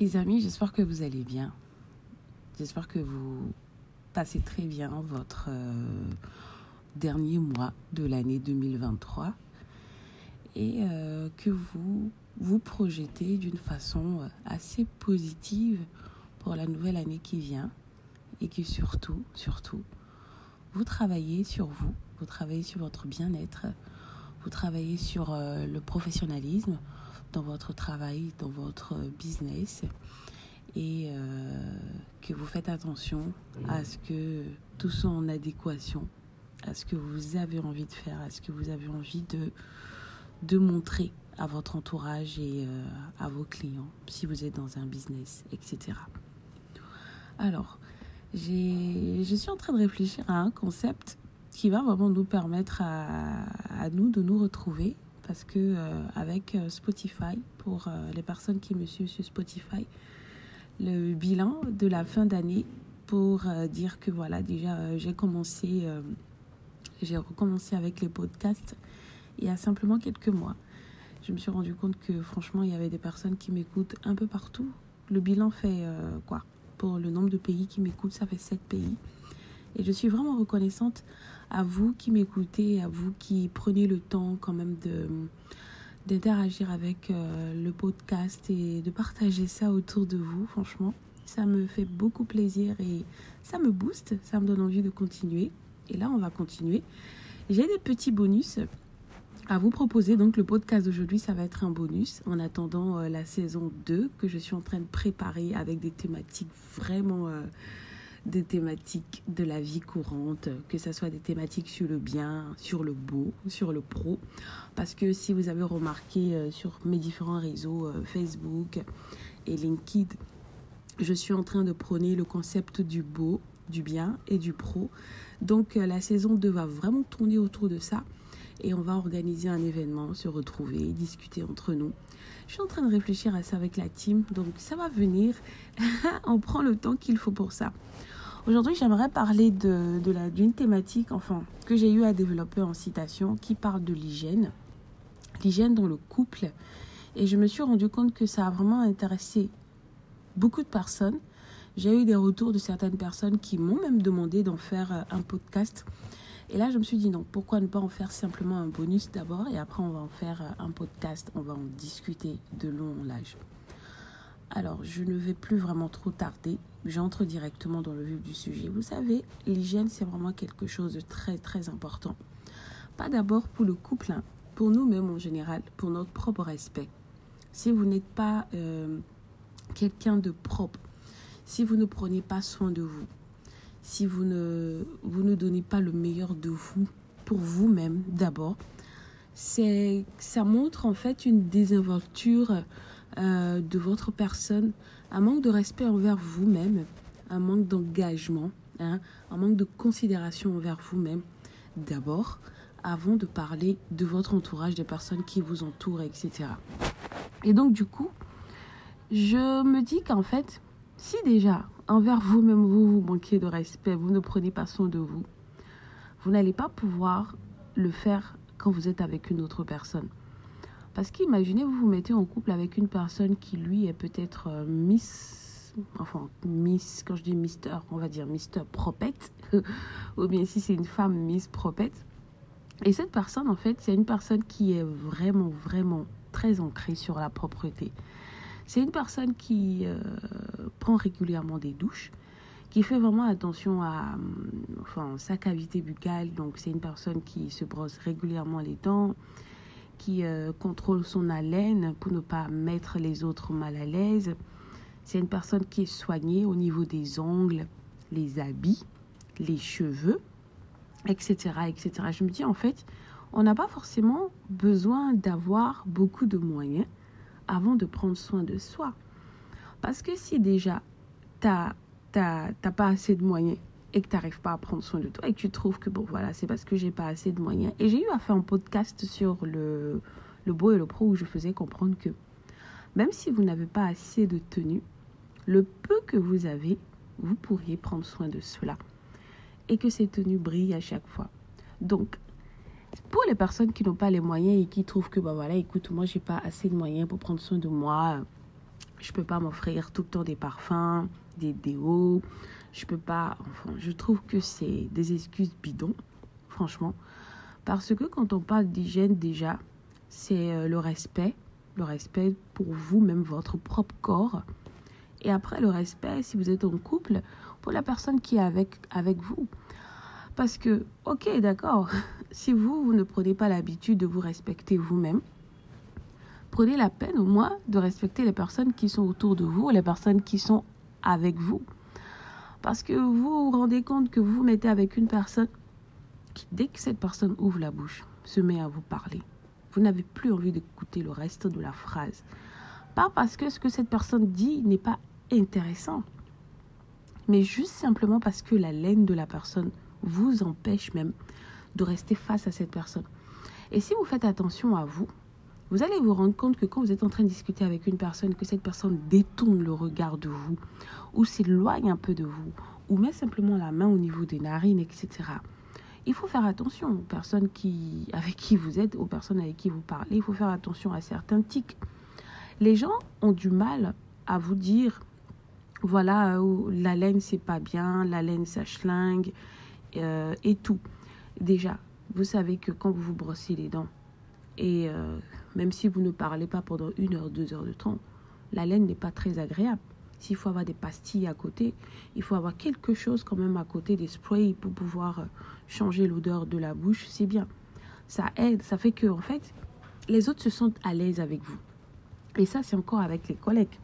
Les amis, j'espère que vous allez bien. J'espère que vous passez très bien votre euh, dernier mois de l'année 2023 et euh, que vous vous projetez d'une façon assez positive pour la nouvelle année qui vient et que surtout, surtout, vous travaillez sur vous, vous travaillez sur votre bien-être, vous travaillez sur euh, le professionnalisme, dans votre travail, dans votre business et euh, que vous faites attention à ce que tout soit en adéquation à ce que vous avez envie de faire, à ce que vous avez envie de, de montrer à votre entourage et euh, à vos clients, si vous êtes dans un business, etc. Alors, je suis en train de réfléchir à un concept qui va vraiment nous permettre à, à nous de nous retrouver parce que euh, avec euh, Spotify, pour euh, les personnes qui me suivent sur Spotify, le bilan de la fin d'année pour dire que voilà, déjà j'ai commencé, j'ai recommencé avec les podcasts il y a simplement quelques mois. Je me suis rendu compte que franchement, il y avait des personnes qui m'écoutent un peu partout. Le bilan fait quoi? Pour le nombre de pays qui m'écoutent, ça fait 7 pays. Et je suis vraiment reconnaissante à vous qui m'écoutez, à vous qui prenez le temps quand même de d'interagir avec euh, le podcast et de partager ça autour de vous, franchement. Ça me fait beaucoup plaisir et ça me booste, ça me donne envie de continuer. Et là, on va continuer. J'ai des petits bonus à vous proposer. Donc, le podcast d'aujourd'hui, ça va être un bonus en attendant euh, la saison 2 que je suis en train de préparer avec des thématiques vraiment... Euh, des thématiques de la vie courante, que ce soit des thématiques sur le bien, sur le beau, sur le pro. Parce que si vous avez remarqué euh, sur mes différents réseaux, euh, Facebook et LinkedIn, je suis en train de prôner le concept du beau, du bien et du pro. Donc euh, la saison 2 va vraiment tourner autour de ça et on va organiser un événement, se retrouver, discuter entre nous. Je suis en train de réfléchir à ça avec la team, donc ça va venir. on prend le temps qu'il faut pour ça. Aujourd'hui, j'aimerais parler de, d'une thématique enfin, que j'ai eu à développer en citation qui parle de l'hygiène, l'hygiène dans le couple. Et je me suis rendu compte que ça a vraiment intéressé beaucoup de personnes. J'ai eu des retours de certaines personnes qui m'ont même demandé d'en faire euh, un podcast. Et là, je me suis dit non, pourquoi ne pas en faire simplement un bonus d'abord et après on va en faire euh, un podcast, on va en discuter de long en large. Alors, je ne vais plus vraiment trop tarder. J'entre directement dans le vif du sujet. Vous savez, l'hygiène, c'est vraiment quelque chose de très, très important. Pas d'abord pour le couple, hein. pour nous-mêmes en général, pour notre propre respect. Si vous n'êtes pas euh, quelqu'un de propre, si vous ne prenez pas soin de vous, si vous ne, vous ne donnez pas le meilleur de vous pour vous-même d'abord, c'est ça montre en fait une désinvolture euh, de votre personne, un manque de respect envers vous-même, un manque d'engagement, hein, un manque de considération envers vous-même d'abord, avant de parler de votre entourage, des personnes qui vous entourent, etc. Et donc du coup, je me dis qu'en fait, si déjà envers vous-même vous vous manquez de respect, vous ne prenez pas soin de vous, vous n'allez pas pouvoir le faire quand vous êtes avec une autre personne. Parce qu'imaginez, vous vous mettez en couple avec une personne qui, lui, est peut-être euh, Miss, enfin, Miss, quand je dis Mister, on va dire Mister Propette, ou bien si c'est une femme, Miss Propette. Et cette personne, en fait, c'est une personne qui est vraiment, vraiment très ancrée sur la propreté. C'est une personne qui euh, prend régulièrement des douches, qui fait vraiment attention à sa cavité buccale. Donc, c'est une personne qui se brosse régulièrement les dents, qui euh, contrôle son haleine pour ne pas mettre les autres mal à l'aise. C'est une personne qui est soignée au niveau des ongles, les habits, les cheveux, etc., etc. Je me dis en fait, on n'a pas forcément besoin d'avoir beaucoup de moyens avant de prendre soin de soi. Parce que si déjà, tu n'as pas assez de moyens et que tu n'arrives pas à prendre soin de toi et que tu trouves que bon voilà c'est parce que j'ai pas assez de moyens et j'ai eu à faire un podcast sur le, le beau et le pro où je faisais comprendre que même si vous n'avez pas assez de tenue le peu que vous avez vous pourriez prendre soin de cela et que ces tenues brillent à chaque fois donc pour les personnes qui n'ont pas les moyens et qui trouvent que bah voilà écoute moi j'ai pas assez de moyens pour prendre soin de moi Je peux pas m'offrir tout le temps des parfums, des déos. Je peux pas. Enfin, je trouve que c'est des excuses bidons, franchement. Parce que quand on parle d'hygiène, déjà, c'est euh, le respect. Le respect pour vous, même votre propre corps. Et après, le respect, si vous êtes en couple, pour la personne qui est avec, avec vous. Parce que, ok, d'accord, si vous, vous ne prenez pas l'habitude de vous respecter vous-même, prenez la peine au moins de respecter les personnes qui sont autour de vous, les personnes qui sont avec vous. Parce que vous vous rendez compte que vous vous mettez avec une personne qui, dès que cette personne ouvre la bouche, se met à vous parler. Vous n'avez plus envie d'écouter le reste de la phrase. Pas parce que ce que cette personne dit n'est pas intéressant, mais juste simplement parce que la laine de la personne vous empêche même de rester face à cette personne. Et si vous faites attention à vous, vous allez vous rendre compte que quand vous êtes en train de discuter avec une personne, que cette personne détourne le regard de vous, ou s'éloigne un peu de vous, ou met simplement la main au niveau des narines, etc. Il faut faire attention aux personnes qui, avec qui vous êtes, aux personnes avec qui vous parlez. Il faut faire attention à certains tics. Les gens ont du mal à vous dire, voilà, euh, la laine c'est pas bien, la laine ça schlingue, euh, et tout. Déjà, vous savez que quand vous vous brossez les dents, et euh, même si vous ne parlez pas pendant une heure, deux heures de temps, la laine n'est pas très agréable. S'il faut avoir des pastilles à côté, il faut avoir quelque chose quand même à côté des sprays pour pouvoir euh, changer l'odeur de la bouche, c'est bien. Ça aide, ça fait que en fait, les autres se sentent à l'aise avec vous. Et ça, c'est encore avec les collègues.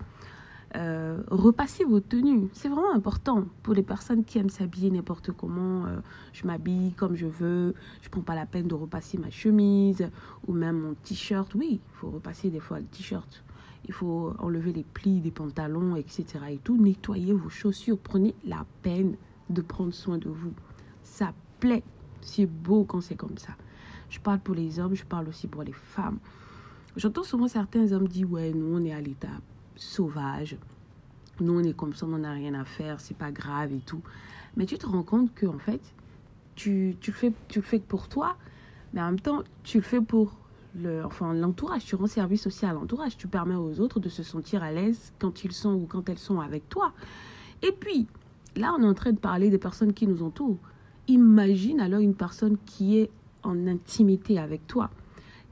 Euh, repassez vos tenues. C'est vraiment important pour les personnes qui aiment s'habiller n'importe comment. Euh, je m'habille comme je veux. Je prends pas la peine de repasser ma chemise ou même mon t-shirt. Oui, il faut repasser des fois le t-shirt. Il faut enlever les plis des pantalons, etc. Et tout. Nettoyer vos chaussures. Prenez la peine de prendre soin de vous. Ça plaît. C'est beau quand c'est comme ça. Je parle pour les hommes, je parle aussi pour les femmes. J'entends souvent certains hommes dire Ouais, nous, on est à l'étape sauvage. Nous, on est comme ça, on n'a rien à faire, c'est pas grave et tout. Mais tu te rends compte que, en fait, tu, tu, le fais, tu le fais pour toi, mais en même temps, tu le fais pour le, enfin, l'entourage. Tu rends service aussi à l'entourage. Tu permets aux autres de se sentir à l'aise quand ils sont ou quand elles sont avec toi. Et puis, là, on est en train de parler des personnes qui nous entourent. Imagine alors une personne qui est en intimité avec toi.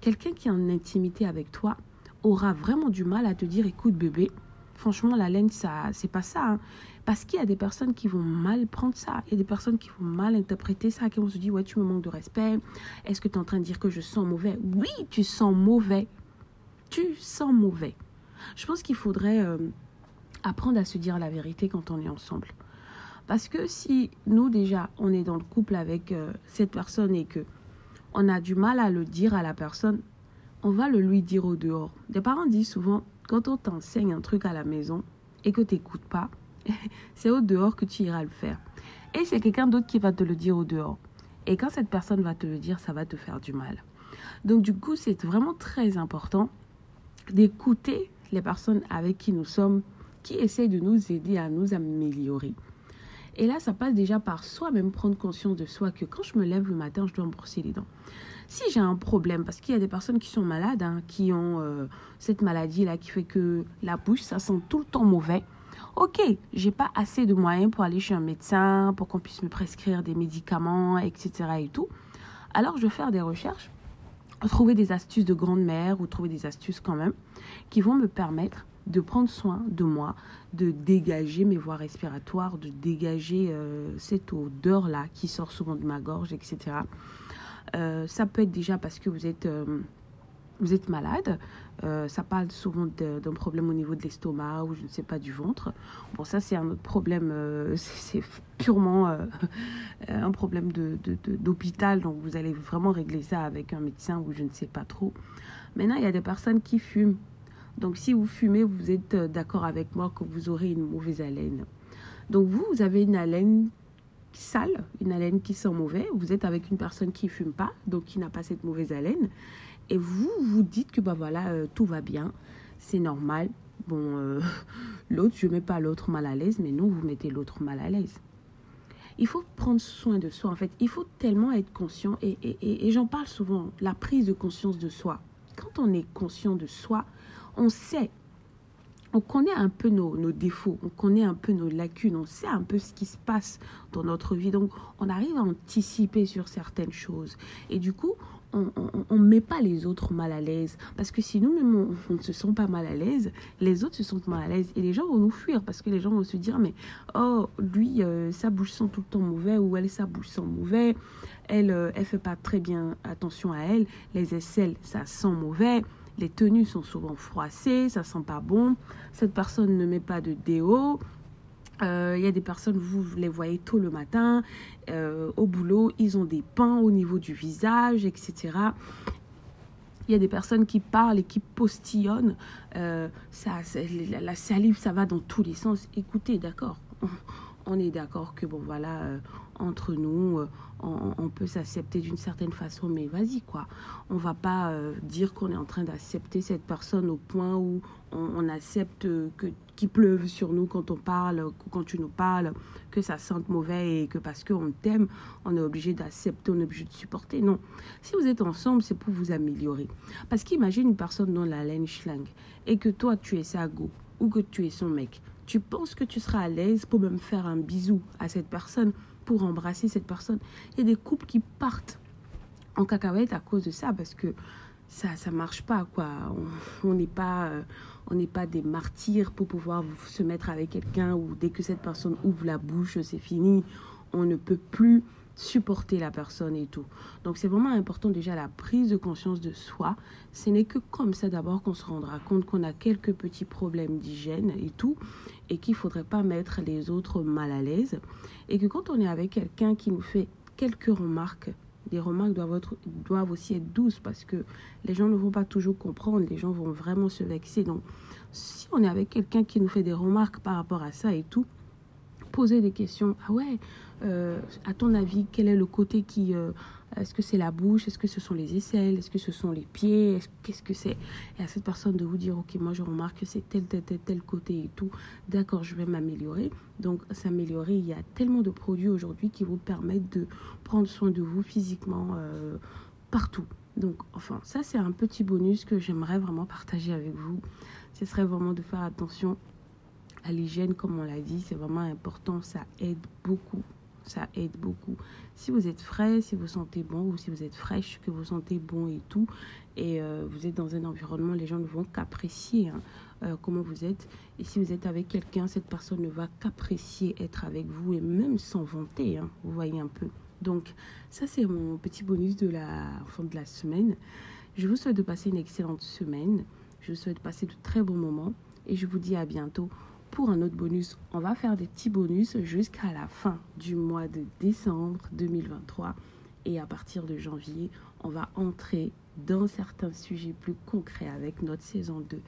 Quelqu'un qui est en intimité avec toi, aura vraiment du mal à te dire écoute bébé, franchement la laine ça c'est pas ça hein. parce qu'il y a des personnes qui vont mal prendre ça, il y a des personnes qui vont mal interpréter ça, qui vont se dire ouais tu me manques de respect, est-ce que tu es en train de dire que je sens mauvais? Oui, tu sens mauvais. Tu sens mauvais. Je pense qu'il faudrait euh, apprendre à se dire la vérité quand on est ensemble. Parce que si nous déjà on est dans le couple avec euh, cette personne et que on a du mal à le dire à la personne, on va le lui dire au dehors. Des parents disent souvent, quand on t'enseigne un truc à la maison et que tu n'écoutes pas, c'est au dehors que tu iras le faire. Et c'est quelqu'un d'autre qui va te le dire au dehors. Et quand cette personne va te le dire, ça va te faire du mal. Donc du coup, c'est vraiment très important d'écouter les personnes avec qui nous sommes, qui essaient de nous aider à nous améliorer. Et là, ça passe déjà par soi-même prendre conscience de soi que quand je me lève le matin, je dois me brosser les dents. Si j'ai un problème, parce qu'il y a des personnes qui sont malades, hein, qui ont euh, cette maladie-là qui fait que la bouche, ça sent tout le temps mauvais. Ok, j'ai pas assez de moyens pour aller chez un médecin, pour qu'on puisse me prescrire des médicaments, etc. et tout. Alors je vais faire des recherches, trouver des astuces de grande-mère ou trouver des astuces quand même qui vont me permettre de prendre soin de moi, de dégager mes voies respiratoires, de dégager euh, cette odeur-là qui sort souvent de ma gorge, etc. Euh, ça peut être déjà parce que vous êtes, euh, vous êtes malade. Ça parle souvent d'un problème au niveau de l'estomac ou je ne sais pas du ventre. Bon, ça c'est un autre problème. c'est purement un problème d'hôpital. De, donc vous allez vraiment régler ça avec un médecin ou je ne sais pas trop. Maintenant, il y a des personnes qui fument. Donc si vous fumez, vous êtes d'accord avec moi que vous aurez une mauvaise haleine. Donc vous, vous avez une haleine sale, une haleine qui sent mauvais. Vous êtes avec une personne qui fume pas, donc qui n'a pas cette mauvaise haleine. Et vous, vous dites que bah voilà, euh, tout va bien, c'est normal. Bon, euh, l'autre, je mets pas l'autre mal à l'aise, mais non, vous mettez l'autre mal à l'aise. Il faut prendre soin de soi, en fait. Il faut tellement être conscient, et j'en parle souvent, la prise de conscience de soi. Quand on est conscient de soi, on sait on connaît un peu nos, défauts, on connaît un peu nos lacunes, on sait un peu ce qui se passe dans notre vie. Donc, on arrive à anticiper sur certaines choses. Et du coup, on ne met pas les autres mal à l'aise. Parce que si nous-mêmes, on, ne se sent pas mal à l'aise, les autres se sentent mal à l'aise. Et les gens vont nous fuir parce que les gens vont se dire, mais oh, lui, euh, sa bouche sent tout le temps mauvais ou elle, sa bouche sent mauvais. Elle, euh, elle fait pas très bien attention à elle. Les aisselles, ça sent mauvais. Les tenues sont souvent froissées, ça sent pas bon. Cette personne ne met pas de déo. Euh, il y a des personnes, vous les voyez tôt le matin, euh, au boulot, ils ont des pans au niveau du visage, etc. Il y a des personnes qui parlent et qui postillonnent. Euh, ça, la, la, salive, ça va dans tous les sens. Écoutez, d'accord. On est d'accord que, bon, voilà, entre nous, on, peut s'accepter d'une certaine façon, mais vas-y, quoi. On va pas dire qu'on est en train d'accepter cette personne au point où on, on accepte que qu'il pleuve sur nous quand on parle, quand tu nous parles, que ça sente mauvais et que parce qu'on t'aime, on est obligé d'accepter, on est obligé de supporter. Non. Si vous êtes ensemble, c'est pour vous améliorer. Parce qu'imagine une personne dont la laine schlingue et que toi, tu es sa go ou que tu es son mec. Tu penses que tu seras à l'aise pour même faire un bisou à cette personne, pour embrasser cette personne. Il y a des couples qui partent en cacahuète à cause de ça parce que ça ça marche pas quoi on n'est pas euh, on n'est pas des martyrs pour pouvoir se mettre avec quelqu'un ou dès que cette personne ouvre la bouche c'est fini on ne peut plus supporter la personne et tout donc c'est vraiment important déjà la prise de conscience de soi ce n'est que comme ça d'abord qu'on se rendra compte qu'on a quelques petits problèmes d'hygiène et tout et qu'il faudrait pas mettre les autres mal à l'aise et que quand on est avec quelqu'un qui nous fait quelques remarques les remarques doivent, être, doivent aussi être douces parce que les gens ne vont pas toujours comprendre, les gens vont vraiment se vexer. Donc, si on est avec quelqu'un qui nous fait des remarques par rapport à ça et tout, poser des questions. Ah ouais, euh, à ton avis, quel est le côté qui... Euh, est-ce que c'est la bouche Est-ce que ce sont les aisselles Est-ce que ce sont les pieds Qu'est-ce que c'est? Et à cette personne de vous dire, ok, moi je remarque que c'est tel, tel, tel, tel côté et tout. D'accord, je vais m'améliorer. Donc s'améliorer, il y a tellement de produits aujourd'hui qui vous permettent de prendre soin de vous physiquement euh, partout. Donc enfin, ça c'est un petit bonus que j'aimerais vraiment partager avec vous. Ce serait vraiment de faire attention à l'hygiène, comme on l'a dit, c'est vraiment important, ça aide beaucoup. Ça aide beaucoup. Si vous êtes frais, si vous sentez bon, ou si vous êtes fraîche, que vous sentez bon et tout, et euh, vous êtes dans un environnement, les gens ne vont qu'apprécier hein, euh, comment vous êtes. Et si vous êtes avec quelqu'un, cette personne ne va qu'apprécier être avec vous et même s'en vanter. Hein, vous voyez un peu. Donc, ça, c'est mon petit bonus de la fin de la semaine. Je vous souhaite de passer une excellente semaine. Je vous souhaite de passer de très bons moments. Et je vous dis à bientôt pour un autre bonus. On va faire des petits bonus jusqu'à la fin du mois de décembre 2023. Et à partir de janvier, on va entrer dans certains sujets plus concrets avec notre saison 2.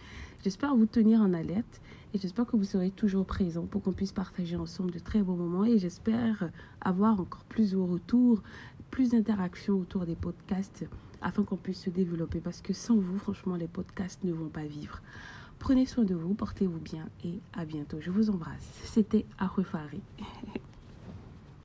J'espère vous tenir en alerte et j'espère que vous serez toujours présents pour qu'on puisse partager ensemble de très bons moments et j'espère avoir encore plus de retours, plus d'interactions autour des podcasts afin qu'on puisse se développer parce que sans vous, franchement, les podcasts ne vont pas vivre. Prenez soin de vous, portez-vous bien et à bientôt. Je vous embrasse. C'était Arufari.